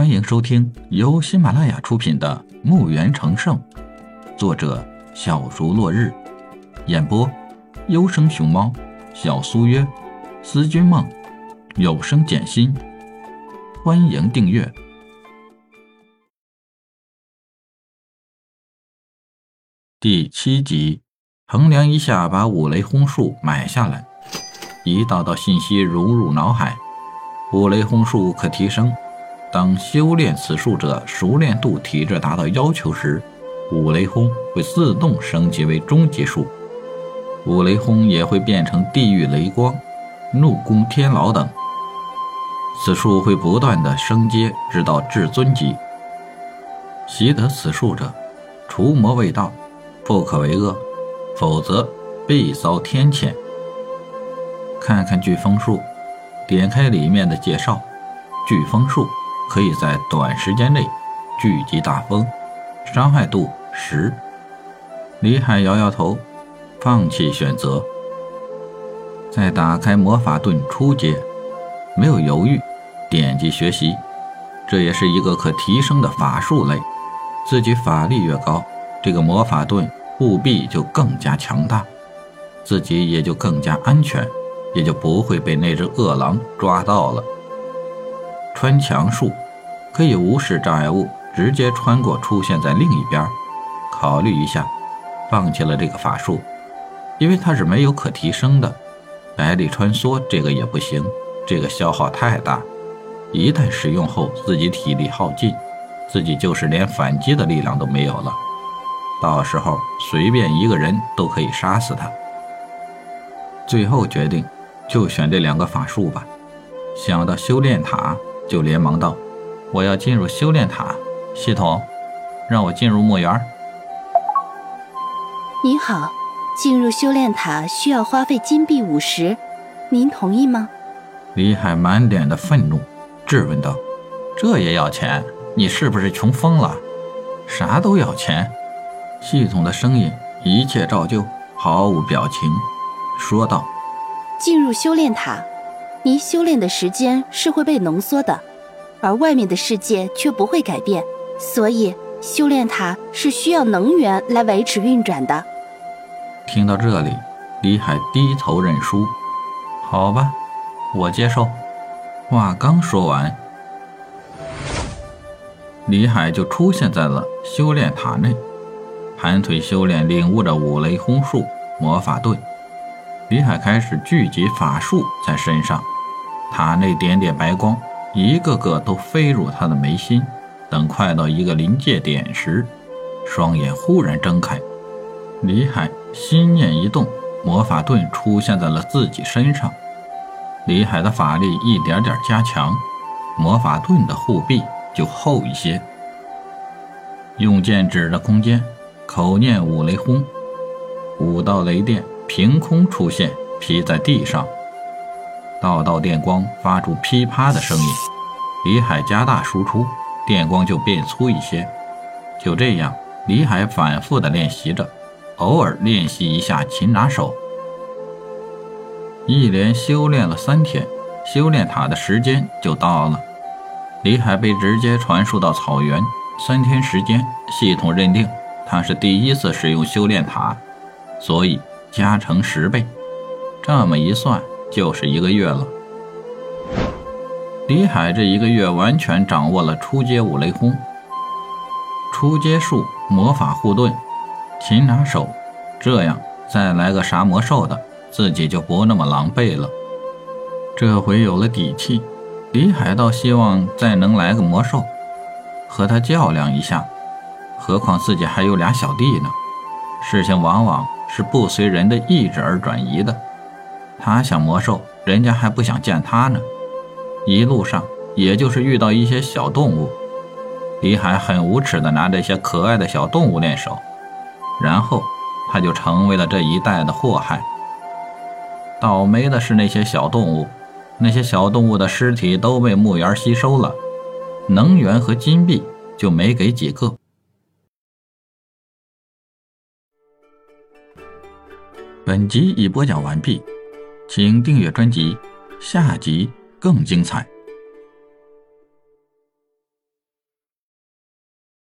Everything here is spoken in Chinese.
欢迎收听由喜马拉雅出品的《墓园成圣》，作者小竹落日，演播优生熊猫、小苏约、思君梦、有声简心。欢迎订阅第七集。衡量一下，把五雷轰术买下来。一道道信息融入脑海。五雷轰术可提升，当修炼此术者熟练度体质达到要求时，五雷轰会自动升级为终极术。五雷轰也会变成地狱雷光、怒宫天牢等。此术会不断的升阶，直到至尊级。习得此术者，除魔未到，不可为恶。否则必遭天谴。看看飓风术，点开里面的介绍，飓风术可以在短时间内聚集大风，伤害度十。李海摇摇头，放弃选择。再打开魔法盾初阶，没有犹豫，点击学习。这也是一个可提升的法术类，自己法力越高，这个魔法盾。务必就更加强大，自己也就更加安全，也就不会被那只恶狼抓到了。穿墙术可以无视障碍物，直接穿过，出现在另一边。考虑一下，放弃了这个法术，因为它是没有可提升的。百里穿梭这个也不行，这个消耗太大，一旦使用后自己体力耗尽，自己就是连反击的力量都没有了。到时候随便一个人都可以杀死他。最后决定，就选这两个法术吧。想到修炼塔，就连忙道：“我要进入修炼塔。”系统，让我进入墓园。您好，进入修炼塔需要花费金币五十，您同意吗？李海满脸的愤怒，质问道：“这也要钱？你是不是穷疯了？啥都要钱？”系统的声音一切照旧，毫无表情，说道：“进入修炼塔，您修炼的时间是会被浓缩的，而外面的世界却不会改变，所以修炼塔是需要能源来维持运转的。”听到这里，李海低头认输：“好吧，我接受。”话刚说完，李海就出现在了修炼塔内。盘腿修炼，领悟着五雷轰术魔法盾，李海开始聚集法术在身上。塔内点点白光，一个个都飞入他的眉心。等快到一个临界点时，双眼忽然睁开。李海心念一动，魔法盾出现在了自己身上。李海的法力一点点加强，魔法盾的护臂就厚一些。用剑指着空间。口念五雷轰，五道雷电凭空出现，劈在地上，道道电光发出噼啪的声音。李海加大输出，电光就变粗一些。就这样，李海反复的练习着，偶尔练习一下擒拿手。一连修炼了三天，修炼塔的时间就到了。李海被直接传输到草原，三天时间，系统认定。他是第一次使用修炼塔，所以加成十倍。这么一算，就是一个月了。李海这一个月完全掌握了初阶五雷轰、初阶术魔法护盾、擒拿手，这样再来个啥魔兽的，自己就不那么狼狈了。这回有了底气，李海倒希望再能来个魔兽，和他较量一下。何况自己还有俩小弟呢，事情往往是不随人的意志而转移的。他想魔兽，人家还不想见他呢。一路上，也就是遇到一些小动物，李海很无耻的拿这些可爱的小动物练手，然后他就成为了这一带的祸害。倒霉的是那些小动物，那些小动物的尸体都被墓园吸收了，能源和金币就没给几个。本集已播讲完毕，请订阅专辑，下集更精彩。